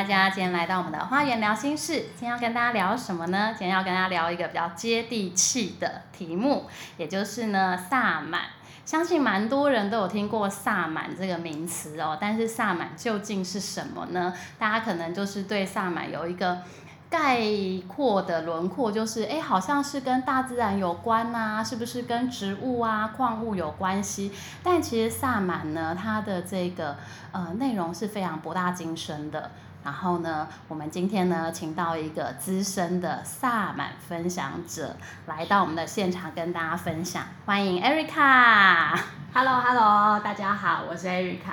大家今天来到我们的《花园聊心事》。今天要跟大家聊什么呢？今天要跟大家聊一个比较接地气的题目，也就是呢萨满。相信蛮多人都有听过萨满这个名词哦，但是萨满究竟是什么呢？大家可能就是对萨满有一个概括的轮廓，就是哎，好像是跟大自然有关呐，是不是跟植物啊、矿物有关系？但其实萨满呢，它的这个呃内容是非常博大精深的。然后呢，我们今天呢，请到一个资深的萨满分享者来到我们的现场跟大家分享，欢迎 Erica。Hello Hello，大家好，我是 Erica。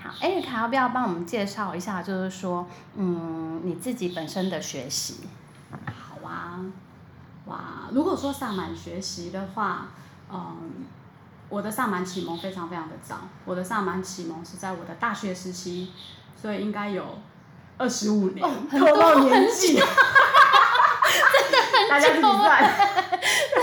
好，Erica 要不要帮我们介绍一下，就是说，嗯，你自己本身的学习？好啊，哇，如果说萨满学习的话，嗯，我的萨满启蒙非常非常的早，我的萨满启蒙是在我的大学时期，所以应该有。二十五年，很多年纪，真的很大家自己算。对，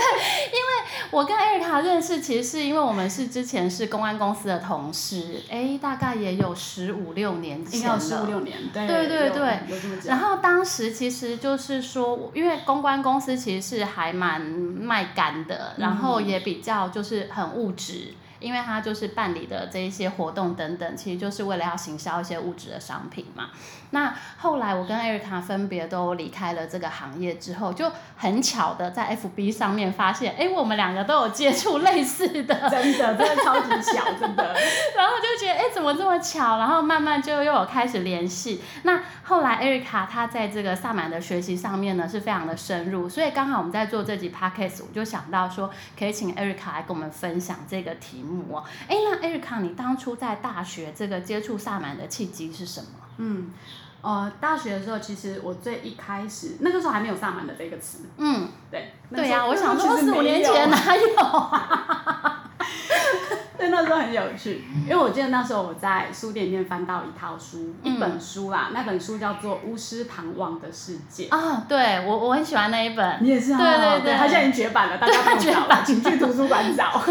因为我跟艾瑞卡认识，其实是因为我们是之前是公安公司的同事，哎，大概也有十五六年前了。十五六年，对对对然后当时其实就是说，因为公关公司其实是还蛮卖干的，然后也比较就是很物质。因为他就是办理的这一些活动等等，其实就是为了要行销一些物质的商品嘛。那后来我跟艾瑞卡分别都离开了这个行业之后，就很巧的在 FB 上面发现，哎，我们两个都有接触类似的，真的，真的 超级巧，真的。然后就觉得，哎，怎么这么巧？然后慢慢就又有开始联系。那后来艾瑞卡他在这个萨满的学习上面呢是非常的深入，所以刚好我们在做这集 Podcast，我就想到说，可以请艾瑞卡来跟我们分享这个题目哦。哎，那艾瑞卡，你当初在大学这个接触萨满的契机是什么？嗯，呃，大学的时候，其实我最一开始那个时候还没有萨满的这个词。嗯，对。对呀，我想说四五年前哪有？对，那时候很有趣，因为我记得那时候我在书店里面翻到一套书，一本书啦，那本书叫做《巫师唐望的世界》啊，对我我很喜欢那一本。你也是啊？对对对，它现在已经绝版了，大家不用找了，请去图书馆找。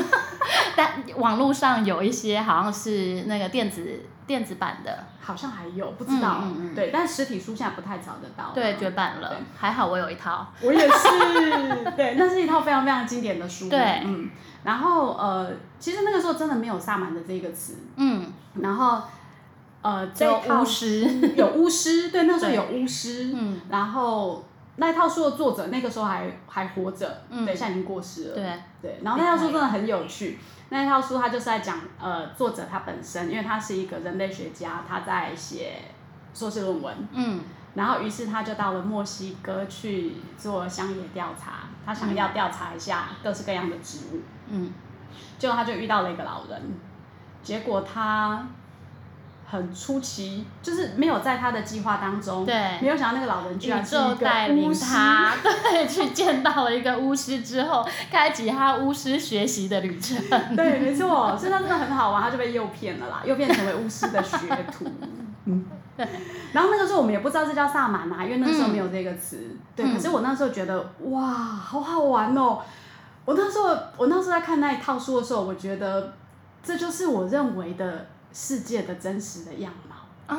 但网络上有一些好像是那个电子电子版的，好像还有不知道，对，但实体书现在不太找得到，对，绝版了。还好我有一套，我也是，对，那是一套非常非常经典的书，对，嗯，然后呃，其实那个时候真的没有萨满的这个词，嗯，然后呃，有巫师，有巫师，对，那时候有巫师，嗯，然后。那一套书的作者那个时候还还活着，对现在已经过世了。对对，然后那套书真的很有趣。那一套书它就是在讲，呃，作者他本身，因为他是一个人类学家，他在写硕士论文。嗯。然后于是他就到了墨西哥去做乡野调查，他想要调查一下各式各样的植物。嗯。结果他就遇到了一个老人，结果他。很出奇，就是没有在他的计划当中，对，没有想到那个老人居然是一个巫师，对，去见到了一个巫师之后，开启他巫师学习的旅程。对，没错，所以他真的很好玩，他就被诱骗了啦，诱骗成为巫师的学徒。嗯，对。然后那个时候我们也不知道这叫萨满啊，因为那个时候没有这个词。对，可是我那时候觉得哇，好好玩哦！我那时候我那时候在看那一套书的时候，我觉得这就是我认为的。世界的真实的样貌啊，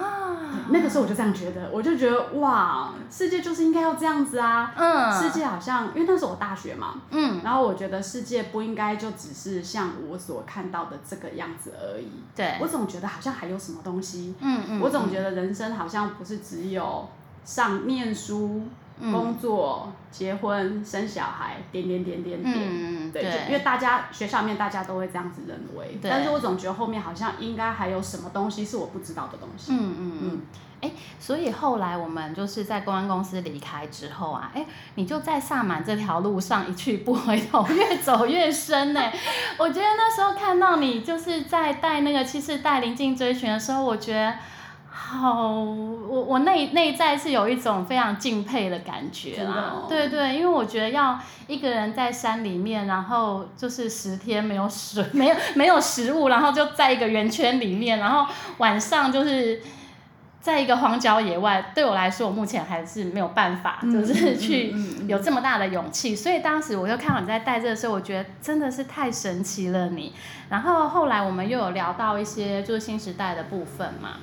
那个时候我就这样觉得，我就觉得哇，世界就是应该要这样子啊。嗯，世界好像因为那是我大学嘛，嗯，然后我觉得世界不应该就只是像我所看到的这个样子而已。对，我总觉得好像还有什么东西。嗯嗯，我总觉得人生好像不是只有上念书。工作、结婚、生小孩，点点点点点，对，因为大家学校里面大家都会这样子认为，但是我总觉得后面好像应该还有什么东西是我不知道的东西。嗯嗯嗯，哎，所以后来我们就是在公安公司离开之后啊，哎，你就在萨满这条路上一去不回头，越走越深呢。我觉得那时候看到你就是在带那个气势带临近追寻的时候，我觉得。好，我我内内在是有一种非常敬佩的感觉啦。哦、对对，因为我觉得要一个人在山里面，然后就是十天没有水，没有没有食物，然后就在一个圆圈里面，然后晚上就是在一个荒郊野外，对我来说，我目前还是没有办法，就是去有这么大的勇气。所以当时我就看到你在带这个时候，我觉得真的是太神奇了你。然后后来我们又有聊到一些就是新时代的部分嘛。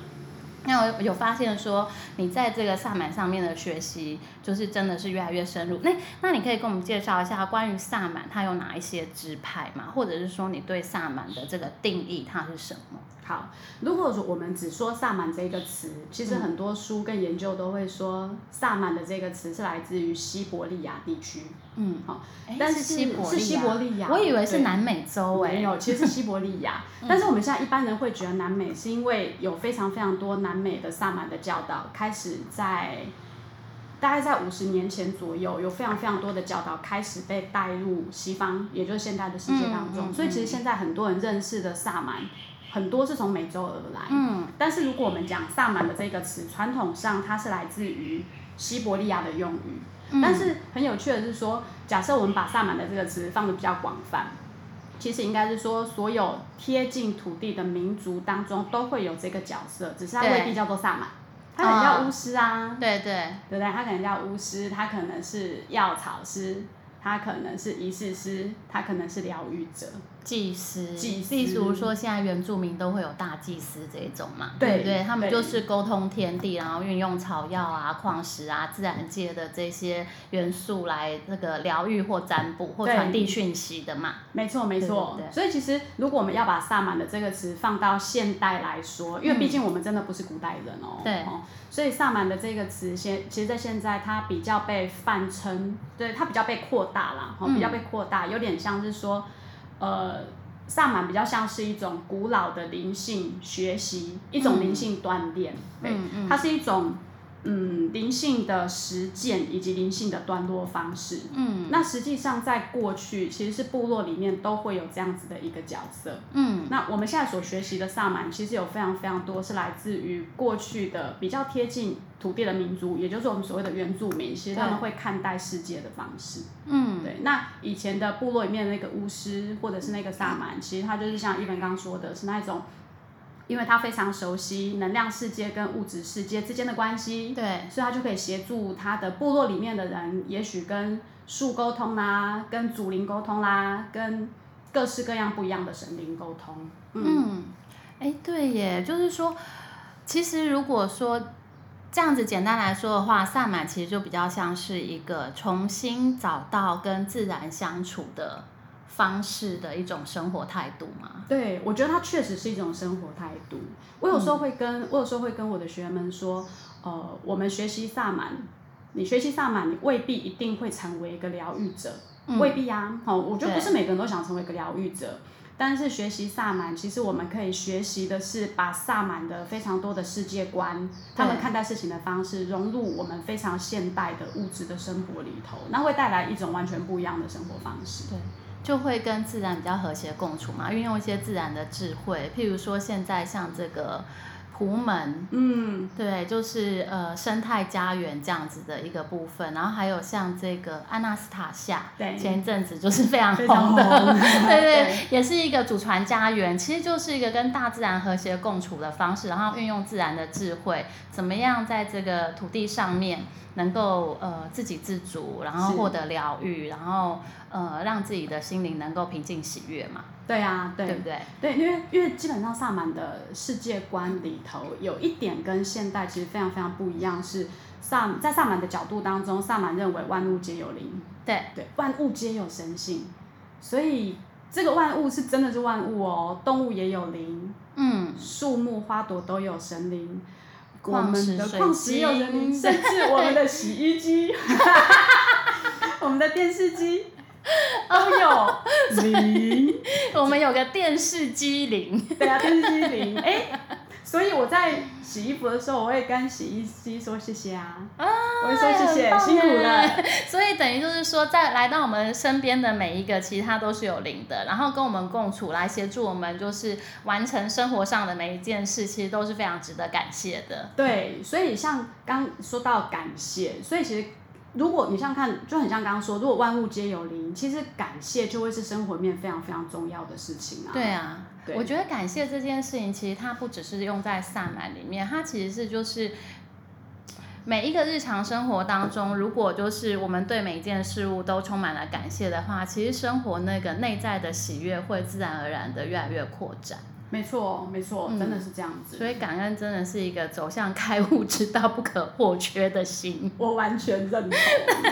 那我有发现说，你在这个萨满上面的学习，就是真的是越来越深入。那那你可以跟我们介绍一下关于萨满，它有哪一些支派嘛？或者是说你对萨满的这个定义它是什么？好，如果说我们只说萨满这个词，其实很多书跟研究都会说，萨满的这个词是来自于西伯利亚地区。嗯，好，但是西伯是西伯利亚，我以为是南美洲哎，没有，其实是西伯利亚。但是我们现在一般人会觉得南美，是因为有非常非常多南美的萨满的教导开始在，大概在五十年前左右，有非常非常多的教导开始被带入西方，也就是现代的世界当中。所以其实现在很多人认识的萨满。很多是从美洲而来，嗯，但是如果我们讲萨满的这个词，传统上它是来自于西伯利亚的用语，但是很有趣的是说，假设我们把萨满的这个词放的比较广泛，其实应该是说所有贴近土地的民族当中都会有这个角色，只是它未必叫做萨满，他可能叫巫师啊，对对，对不对？它可能叫巫师，他可能是药草师，他可能是仪式师，他可能是疗愈者。祭司，祭司，例如说现在原住民都会有大祭司这一种嘛，对不对？他们就是沟通天地，然后运用草药啊、矿石啊、自然界的这些元素来那个疗愈或占卜或传递讯息的嘛。没错，没错。所以其实如果我们要把萨满的这个词放到现代来说，因为毕竟我们真的不是古代人哦，对，所以萨满的这个词现，其实在现在它比较被泛称，对，它比较被扩大了，比较被扩大，有点像是说。呃，萨满比较像是一种古老的灵性学习，一种灵性锻炼，嗯嗯，它是一种嗯灵性的实践以及灵性的段落方式，嗯，那实际上在过去其实是部落里面都会有这样子的一个角色，嗯，那我们现在所学习的萨满其实有非常非常多是来自于过去的比较贴近。土地的民族，也就是我们所谓的原住民，其实他们会看待世界的方式。嗯，对。那以前的部落里面的那个巫师，或者是那个萨满，其实他就是像一文刚刚说的，是那种，因为他非常熟悉能量世界跟物质世界之间的关系，对，所以他就可以协助他的部落里面的人，也许跟树沟通啦，跟祖灵沟通啦，跟各式各样不一样的神灵沟通。嗯，哎，对耶，就是说，其实如果说。这样子简单来说的话，萨满其实就比较像是一个重新找到跟自然相处的方式的一种生活态度嘛。对，我觉得它确实是一种生活态度。我有时候会跟我有时候会跟我的学员们说，呃，我们学习萨满，你学习萨满，你未必一定会成为一个疗愈者，未必啊。好，我觉得不是每个人都想成为一个疗愈者。但是学习萨满，其实我们可以学习的是把萨满的非常多的世界观，他们看待事情的方式融入我们非常现代的物质的生活里头，那会带来一种完全不一样的生活方式。对，就会跟自然比较和谐共处嘛，运用一些自然的智慧，譬如说现在像这个。湖门，嗯，对，就是呃生态家园这样子的一个部分，然后还有像这个安纳斯塔夏，对，前一阵子就是非常红的，对对，也是一个祖传家园，其实就是一个跟大自然和谐共处的方式，然后运用自然的智慧，怎么样在这个土地上面能够呃自给自足，然后获得疗愈，然后呃让自己的心灵能够平静喜悦嘛。对啊，对。不对？对，因为因为基本上萨满的世界观里头有一点跟现代其实非常非常不一样，是萨在萨满的角度当中，萨满认为万物皆有灵，对。对，万物皆有神性，所以这个万物是真的是万物哦，动物也有灵，嗯，树木花朵都有神灵，我们的矿石有神灵，甚至我们的洗衣机，我们的电视机。都有。零，我们有个电视机零，对啊，电视机零，哎，所以我在洗衣服的时候，我会跟洗衣机说谢谢啊，啊，我会说谢谢，辛苦了。所以等于就是说，在来到我们身边的每一个，其实他都是有灵的，然后跟我们共处，来协助我们，就是完成生活上的每一件事，其实都是非常值得感谢的。对，所以像刚说到感谢，所以其实如果你像看，就很像刚刚说，如果万物皆有灵，其实感谢就会是生活里面非常非常重要的事情啊。对啊，对我觉得感谢这件事情，其实它不只是用在萨满里面，它其实是就是。每一个日常生活当中，如果就是我们对每一件事物都充满了感谢的话，其实生活那个内在的喜悦会自然而然的越来越扩展。没错，没错，嗯真的是这样子。所以感恩真的是一个走向开悟之道不可或缺的心。我完全认同，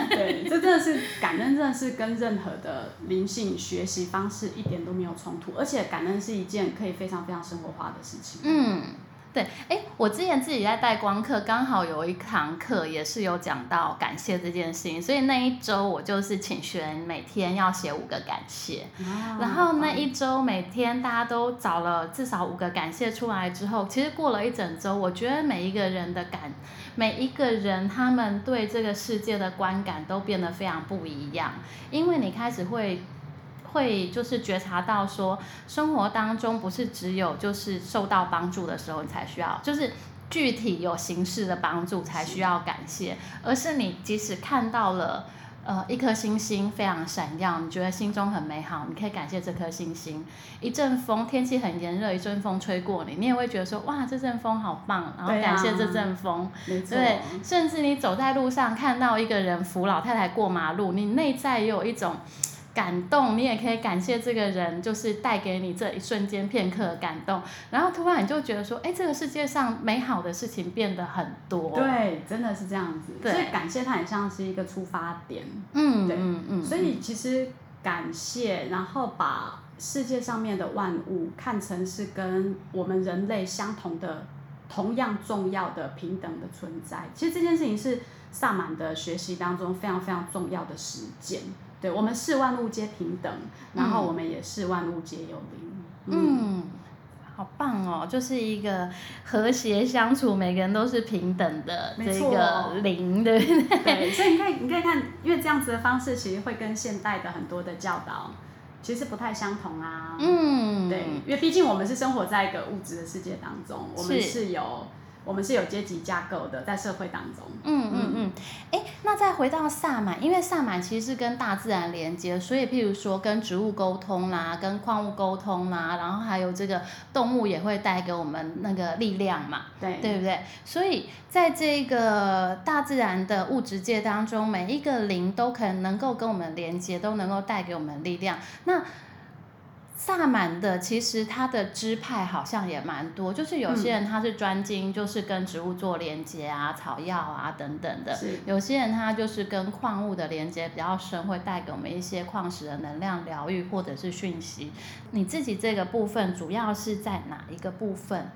对，这真的是感恩，真的是跟任何的灵性学习方式一点都没有冲突，而且感恩是一件可以非常非常生活化的事情。嗯，对，哎，我之前自己在带光课，刚好有一堂课也是有讲到感谢这件事情，所以那一周我就是请学员每天要写五个感谢，啊然后那一周每天大家都找了至少五个感谢出来之后，其实过了一整周，我觉得每一个人的感，每一个人他们对这个世界的观感都变得非常不一样，因为你开始会。会就是觉察到说，生活当中不是只有就是受到帮助的时候你才需要，就是具体有形式的帮助才需要感谢，而是你即使看到了。呃，一颗星星非常闪耀，你觉得心中很美好，你可以感谢这颗星星。一阵风，天气很炎热，一阵风吹过你，你也会觉得说，哇，这阵风好棒，然后感谢这阵风。对，甚至你走在路上看到一个人扶老太太过马路，你内在也有一种感动，你也可以感谢这个人，就是带给你这一瞬间片刻的感动，然后突然你就觉得说，哎，这个世界上美好的事情变得很多。，对，真的是这样子。对所以感谢它很像是一个出发点，嗯对嗯嗯，所以其实感谢，然后把世界上面的万物看成是跟我们人类相同的、同样重要的平等的存在。其实这件事情是萨满的学习当中非常非常重要的实践。对我们视万物皆平等，然后我们也是万物皆有灵。嗯，好棒哦，就是一个和谐相处，每个人都是平等的这个零，对不对？对，所以你可以你可以看，因为这样子的方式其实会跟现代的很多的教导其实不太相同啊。嗯，对，因为毕竟我们是生活在一个物质的世界当中，我们是是有我们是有阶级架构的，在社会当中。嗯嗯嗯，哎，那再回到萨满，因为萨满其实是跟大自然连接，所以譬如说跟植物沟通啦，跟矿物沟通啦，然后还有这个动物也会带给我们那个力量嘛，对对不对？所以在这个大自然的物质界当中，每一个灵都可能能够跟我们连接，都能够带给我们力量。那萨满的其实它的支派好像也蛮多，就是有些人他是专精，就是跟植物做连接啊、草药啊等等的；有些人他就是跟矿物的连接比较深，会带给我们一些矿石的能量疗愈或者是讯息。你自己这个部分主要是在哪一个部分？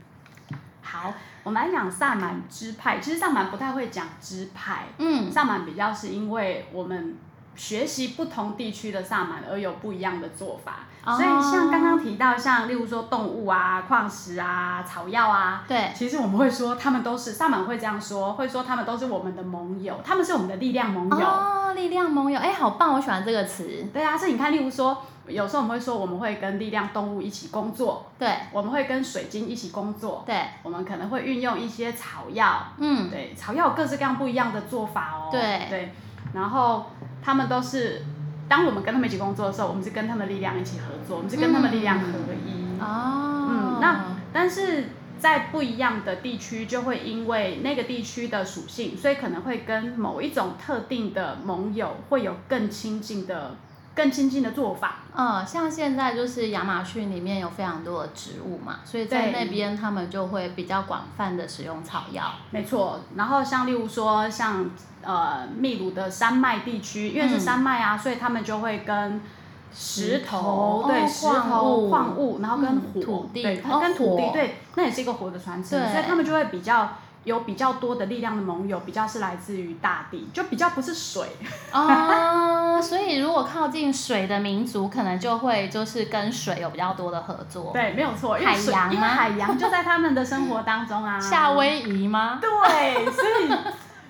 好，我们来讲萨满支派。其实萨满不太会讲支派，嗯萨满比较是因为我们学习不同地区的萨满而有不一样的做法。哦。所以像刚刚提到，像例如说动物啊、矿石啊、草药啊，对，其实我们会说他们都是萨满会这样说，会说他们都是我们的盟友，他们是我们的力量盟友。哦，力量盟友，哎，好棒，我喜欢这个词。对啊，所以你看，例如说，有时候我们会说我们会跟力量动物一起工作，对。我们会跟水晶一起工作，对，我们可能会运用一些草药，嗯，对，草药有各式各样不一样的做法哦。对。对，然后他们都是，当我们跟他们一起工作的时候，我们是跟他们力量一起合作，我们是跟他们力量合一。哦，嗯，那但是在不一样的地区，就会因为那个地区的属性，所以可能会跟某一种特定的盟友会有更亲近的、更亲近的做法。嗯，像现在就是亚马逊里面有非常多的植物嘛，所以在那边他们就会比较广泛的使用草药。没错，然后像例如说像呃秘鲁的山脉地区，因为是山脉啊，所以他们就会跟石头，石头哦对石矿头物矿物，然后跟嗯，土地对，跟土地，火对，那也是一个火的传承，对所以他们就会比较。有比较多的力量的盟友，比较是来自于大地，就比较不是水，哦，哦，所以如果靠近水的民族，可能就会就是跟水有比较多的合作。对，没有错，海洋吗海洋就在他们的生活当中啊。夏威夷吗？对，所以。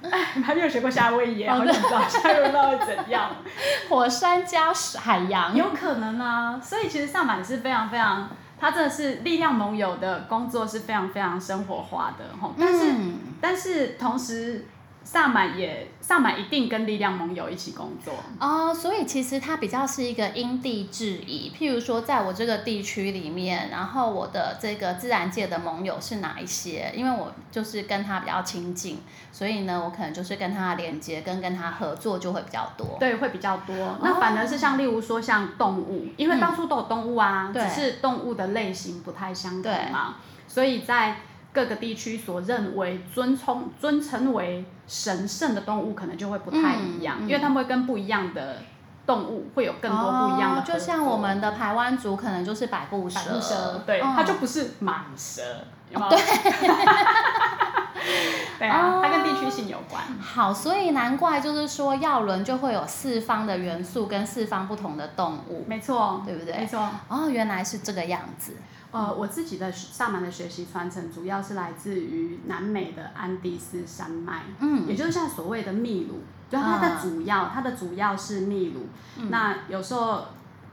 哎，你还没有学过夏威夷耶，哦好想知道夏威夷不知道会怎样。火山加水海洋。有可能啊，所以其实萨满是非常非常，它真的是力量盟友的工作是非常非常生活化的吼。但是、嗯但是同时，萨满也萨满一定跟力量盟友一起工作。哦，所以其实它比较是一个因地制宜。譬如说，在我这个地区里面，然后我的这个自然界的盟友是哪一些？因为我就是跟他比较亲近，所以呢，我可能就是跟他连接，跟跟他合作就会比较多。对，会比较多。那反而是像例如说像动物，因为到处都有动物啊，对只是动物的类型不太相同嘛，所以在各个地区所认为尊崇尊称为神圣的动物，可能就会不太一样，嗯嗯因为他们会跟不一样的动物会有更多不一样的、哦就像我们的台湾族可能就是百步蛇，百步蛇，对，嗯它就不是蟒蛇？对，对啊，它跟地区性有关。好，所以难怪就是说药轮就会有四方的元素跟四方不同的动物，没错，对不对没错。哦，原来是这个样子。呃，我自己的萨满的学习传承，主要是来自于南美的安第斯山脉，嗯也就是像所谓的秘鲁，就它的主要，它的主要是秘鲁。嗯那有时候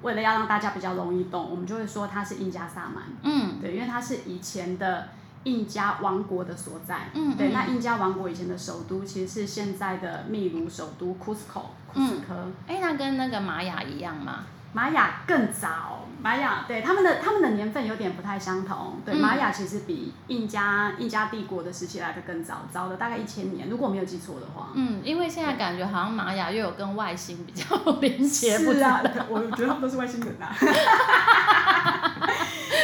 为了要让大家比较容易懂，我们就会说它是印加萨满，嗯对，因为它是以前的印加王国的所在。对，嗯对那印加王国以前的首都其实是现在的秘鲁首都库斯科，库斯科。哎，那跟那个玛雅一样吗？玛雅更早，玛雅对他们的他们的年份有点不太相同。对，嗯玛雅其实比印加印加帝国的时期来的更早，早了大概一千年，如果没有记错的话。嗯，因为现在感觉好像玛雅又有跟外星比较 连接，不知是啊道，我觉得他们都是外星人啊。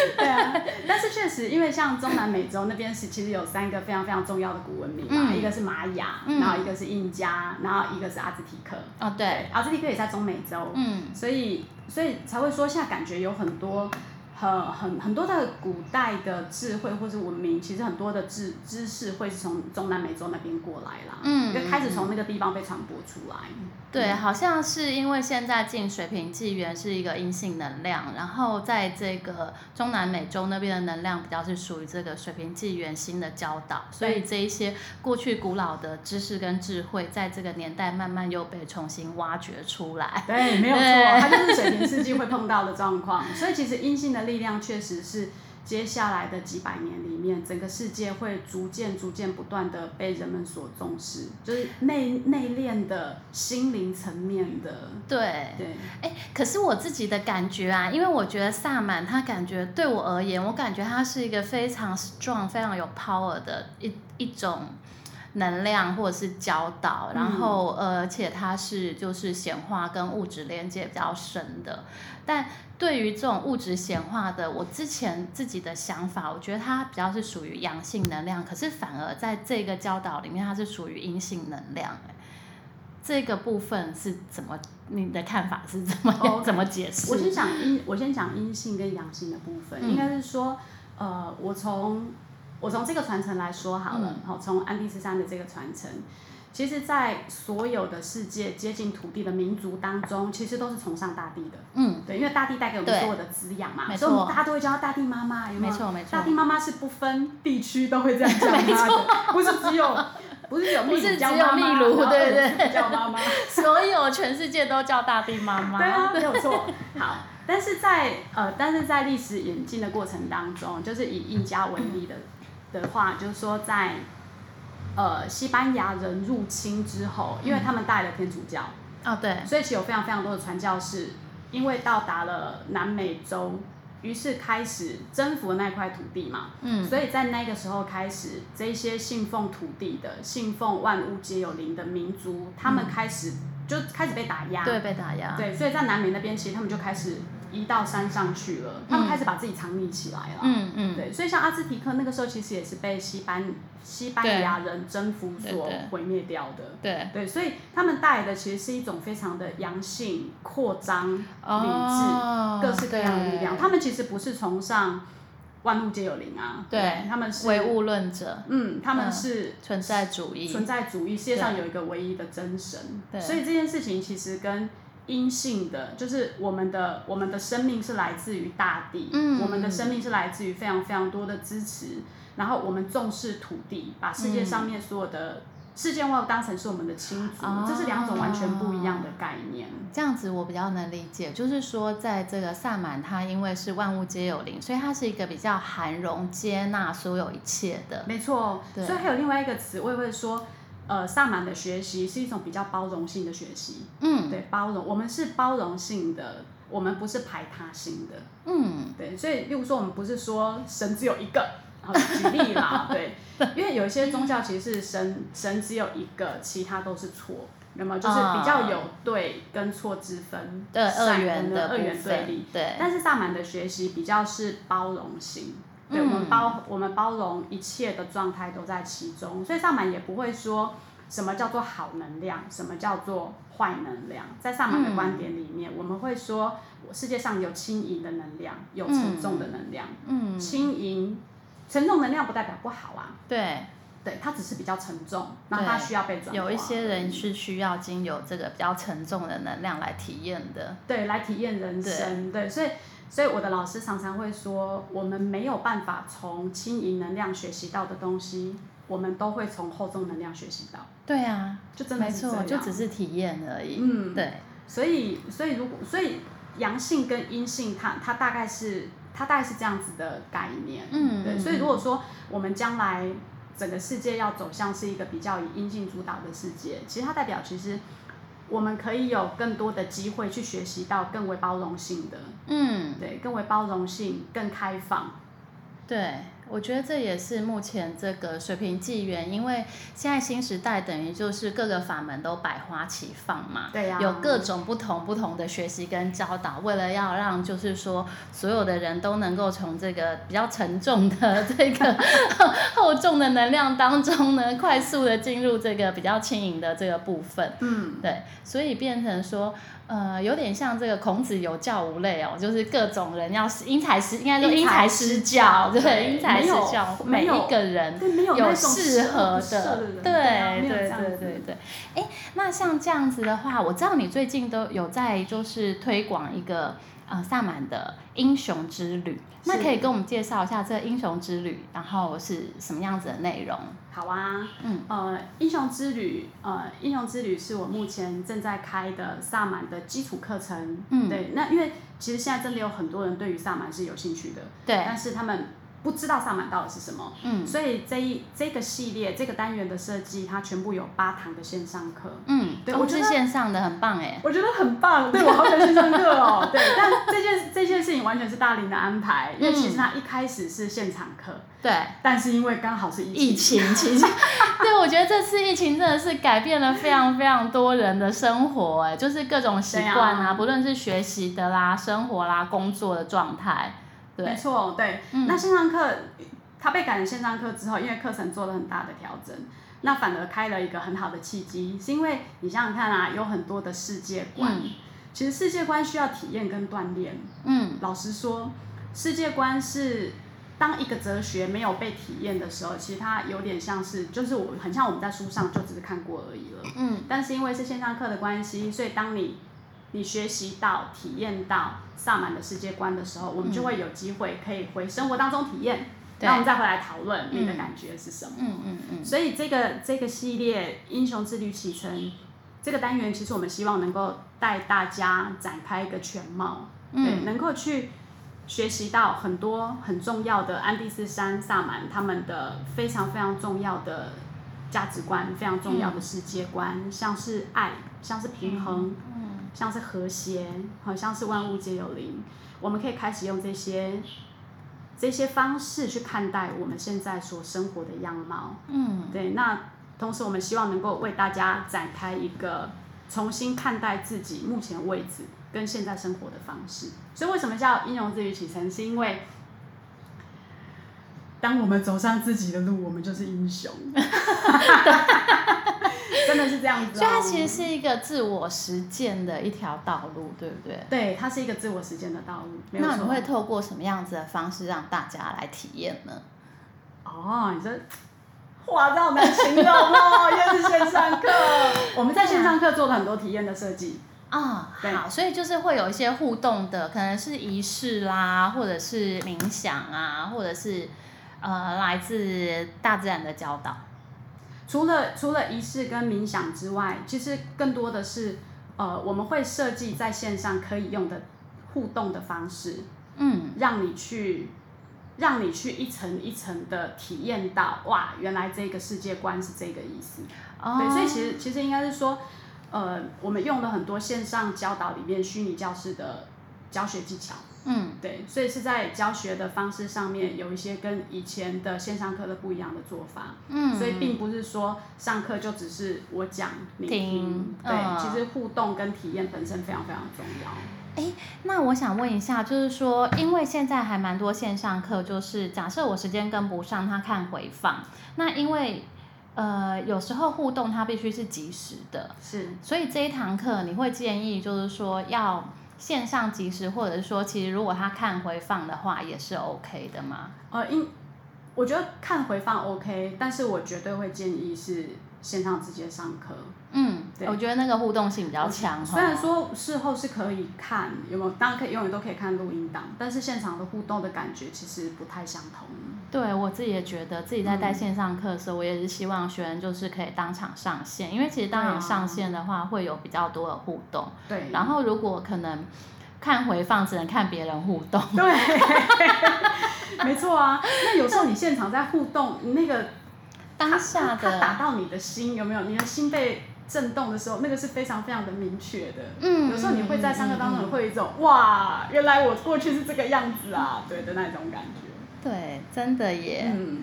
对啊，但是确实，因为像中南美洲那边是其实有三个非常非常重要的古文明嘛，嗯。一个是玛雅，嗯。然后一个是印加，然后一个是阿兹提克。哦，对，阿兹提克也在中美洲。嗯。所以所以才会说，现在感觉有很多很很很多的古代的智慧或是文明，其实很多的知知识会是从中南美洲那边过来啦，嗯就开始从那个地方被传播出来。对，好像是因为现在进水平纪元是一个阴性能量，然后在这个中南美洲那边的能量比较是属于这个水平纪元新的教导，所以这一些过去古老的知识跟智慧，在这个年代慢慢又被重新挖掘出来。对，没有错，它就是水平世纪会碰到的状况。所以其实阴性的力量确实是接下来的几百年里面，整个世界会逐渐、逐渐不断的被人们所重视，就是内内敛的心灵层面的。对，对，哎，可是我自己的感觉啊，因为我觉得萨满他感觉对我而言，我感觉他是一个非常 strong、非常有 power 的一一种能量或者是教导，然后、呃而且它是就是显化跟物质连接比较深的，但对于这种物质显化的，我之前自己的想法，我觉得它比较是属于阳性能量，可是反而在这个教导里面，它是属于阴性能量、哎这个部分是怎么？你的看法是怎么、哦怎么解释？我先讲阴，我先讲阴性跟阳性的部分，嗯。应该是说，呃，我从我从这个传承来说好了，好、从安第斯山的这个传承，其实，在所有的世界接近土地的民族当中，其实都是崇尚大地的，嗯，对，因为大地带给我们所有的滋养嘛，没所以我们大家都会叫她大地妈妈，有没有？没错没错大地妈妈是不分地区都会这样叫 她的，不是只有。不是只有秘鲁对对俄罗斯叫妈妈，所有全世界都叫大地妈妈。对啊，没有错。好，但是在呃，但是在历史演进的过程当中，就是以印加为例的的话，就是说在呃西班牙人入侵之后，因为他们带了天主教，哦，对，所以其实有非常非常多的传教士，因为到达了南美洲，于是开始征服了那块土地嘛。嗯，所以在那个时候开始，这些信奉土地的、信奉万物皆有灵的民族，他们开始、就开始被打压。对，被打压。对，所以在南美那边，其实他们就开始移到山上去了，他们开始把自己藏匿起来了。嗯嗯，对，所以像阿兹提克那个时候，其实也是被西班西班牙人征服所毁灭掉的。对，对，所以他们带来的其实是一种非常的阳性、扩张、理智、哦各式各样的力量。他们其实不是崇尚万物皆有灵啊，对他们是唯物论者，嗯，他们嗯是存在主义。存在主义，世界上有一个唯一的真神，对所以这件事情其实跟阴性的，就是我们的我们的生命是来自于大地，嗯我们的生命是来自于非常非常多的支持，然后我们重视土地，把世界上面所有的世界万物当成是我们的亲族，哦这是两种完全不一样的概念。这样子我比较能理解，就是说，在这个萨满，它因为是万物皆有灵，所以它是一个比较含容、接纳所有一切的。没错，对所以还有另外一个词，我也会说，呃，萨满的学习是一种比较包容性的学习。嗯对，包容，我们是包容性的，我们不是排他性的。嗯对，所以例如说，我们不是说神只有一个，然后举例啦，对，因为有一些宗教其实是神神只有一个，其他都是错，那么就是比较有对跟错之分，对，二善元的二元对立。，对，但是萨满的学习比较是包容性，对、嗯我们包我们包容一切的状态都在其中，所以萨满也不会说什么叫做好能量，什么叫做坏能量。在萨满的观点里面，我们会说世界上有轻盈的能量，有沉重的能量。嗯，轻盈、沉重能量不代表不好啊，对，对，它只是比较沉重，然后它需要被转化有一些人是需要经由这个比较沉重的能量来体验的。对，来体验人生，对，所以所以我的老师常常会说，我们没有办法从轻盈能量学习到的东西，我们都会从厚重能量学习到，对啊，就真的没错，是这样，就只是体验而已。嗯，对，所以所以如果所以阳性跟阴性它，它大概是它大概是这样子的概念，对，嗯对所以如果说我们将来整个世界要走向是一个比较以阴性主导的世界，其实它代表其实我们可以有更多的机会去学习到更为包容性的，嗯，对，更为包容性、更开放，对，我觉得这也是目前这个水平纪元，因为现在新时代等于就是各个法门都百花齐放嘛，对呀、有各种不同不同的学习跟教导，为了要让就是说所有的人都能够从这个比较沉重的 这个 厚重的能量当中呢，快速的进入这个比较轻盈的这个部分。嗯，对，所以变成说，呃，有点像这个孔子有教无类哦，就是各种人要因材施，应该说因材施教，对，对因材施教，每一个人有适合的，对对对对对。哎，那像这样子的话，我知道你最近都有在就是推广一个呃萨满的英雄之旅，那可以跟我们介绍一下这个英雄之旅，然后是什么样子的内容？好啊，嗯，呃，英雄之旅，呃，英雄之旅是我目前正在开的萨满的基础课程。嗯。对，那因为其实现在真的有很多人对于萨满是有兴趣的，对，但是他们不知道上满到底是什么，嗯。所以这一这个系列这个单元的设计，它全部有八堂的线上课。嗯，都是对我觉得线上的，很棒哎。我觉得很棒，对我好喜欢线上课哦。对，但这件 这件事情完全是大林的安排，因为其实他一开始是现场课，对，但是因为刚好是疫疫情。期间，对我觉得这次疫情真的是改变了非常非常多人的生活，哎，就是各种习惯啊，啊。不论是学习的啦、生活啦、工作的状态，没对，错，对。嗯那线上课，他被改成线上课之后，因为课程做了很大的调整，那反而开了一个很好的契机，是因为你想想看啊，有很多的世界观，嗯其实世界观需要体验跟锻炼。嗯老实说，世界观是当一个哲学没有被体验的时候，其实它有点像是，就是我很像我们在书上就只是看过而已了。嗯但是因为是线上课的关系，所以当你你学习到、体验到萨满的世界观的时候，我们就会有机会可以回生活当中体验，对。那我们再回来讨论你的感觉是什么。嗯嗯嗯，所以这个这个系列《英雄之旅启程》这个单元，其实我们希望能够带大家展开一个全貌，对，嗯。能够去学习到很多很重要的安第斯山萨满他们的非常非常重要的价值观，非常重要的世界观，像是爱，像是平衡，嗯像是和谐，好像是万物皆有灵。我们可以开始用这些这些方式去看待我们现在所生活的样貌。嗯对，那同时我们希望能够为大家展开一个重新看待自己目前位置跟现在生活的方式。所以为什么叫英雄之旅启程？是因为当我们走上自己的路，我们就是英雄。真的是这样子、哦。所以它其实是一个自我实践的一条道路，对不对？对，它是一个自我实践的道路。那你会透过什么样子的方式让大家来体验呢？哦，你这哇，这好难形容哦，又是线上课。我们在线上课做了很多体验的设计。啊、对好，所以就是会有一些互动的，可能是仪式啦，或者是冥想啊，或者是呃来自大自然的教导。除了除了仪式跟冥想之外，其实更多的是呃，我们会设计在线上可以用的互动的方式，嗯，让你去让你去一层一层的体验到，哇，原来这个世界观是这个意思。哦对，所以其实其实应该是说，呃，我们用了很多线上教导里面虚拟教室的教学技巧。嗯对，所以是在教学的方式上面有一些跟以前的线上课的不一样的做法。嗯，所以并不是说上课就只是我讲你听听，对，嗯其实互动跟体验本身非常非常重要。那我想问一下，就是说，因为现在还蛮多线上课，就是假设我时间跟不上，他看回放，那因为呃有时候互动它必须是及时的，是，所以这一堂课你会建议就是说要线上及时，或者说其实如果他看回放的话也是 OK 的吗？呃，因我觉得看回放 OK，但是我绝对会建议是线上直接上课。嗯，对我觉得那个互动性比较强。虽然哈说事后是可以看有没有，当然可以永远都可以看录音档，但是现场的互动的感觉其实不太相同。对我自己也觉得，自己在带嗯线上课的时候，我也是希望学员就是可以当场上线，因为其实当场上线的话，会有比较多的互动。对，然后如果可能看回放，只能看别人互动。对，没错啊。那有时候你现场在互动，你那个当下的打，到你的心有没有？你的心被震动的时候，那个是非常非常的明确的。嗯有时候你会在上课当中会有一种哇，原来我过去是这个样子啊，对的那种感觉。对，真的耶。嗯，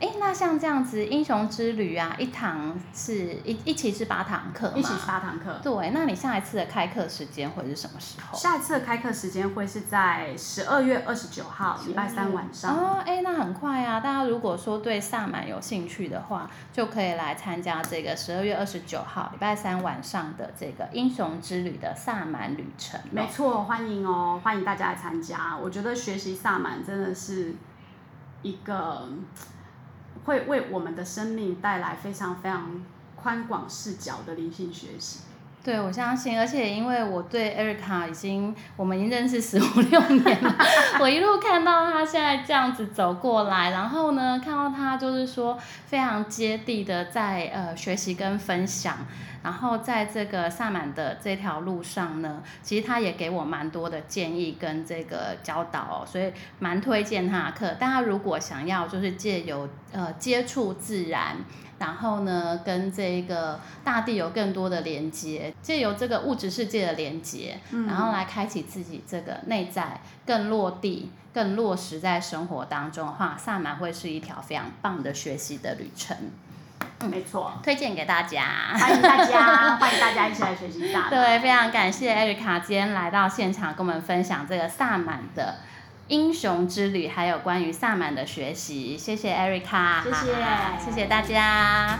哎、那像这样子英雄之旅啊，一堂是一一期是八堂课嘛？一起是八堂课。对，那你下一次的开课时间会是什么时候？下一次的开课时间会是在十二月二十九号，礼拜三晚上。哦，哎、那很快啊！大家如果说对萨满有兴趣的话，就可以来参加这个十二月二十九号礼拜三晚上的这个英雄之旅的萨满旅程咯。没错，欢迎哦，欢迎大家来参加。我觉得学习萨满真的是一个会为我们的生命带来非常非常宽广视角的灵性学习。对，我相信，而且因为我对 Erica 已经，我们已经认识十五六年了，我一路看到她现在这样子走过来，然后呢，看到她就是说非常接地的在呃学习跟分享，然后在这个萨满的这条路上呢，其实他也给我蛮多的建议跟这个教导哦，所以蛮推荐他的课。大家如果想要就是借由呃接触自然。然后呢，跟这个大地有更多的连接，借由这个物质世界的连接，嗯然后来开启自己这个内在更落地、更落实在生活当中的话，萨满会是一条非常棒的学习的旅程，没错，推荐给大家。欢迎大家，欢迎大家一起来学习萨满。对，非常感谢艾瑞卡今天来到现场，跟我们分享这个萨满的英雄之旅，还有关于萨满的学习。谢谢艾瑞卡，谢谢谢谢大家。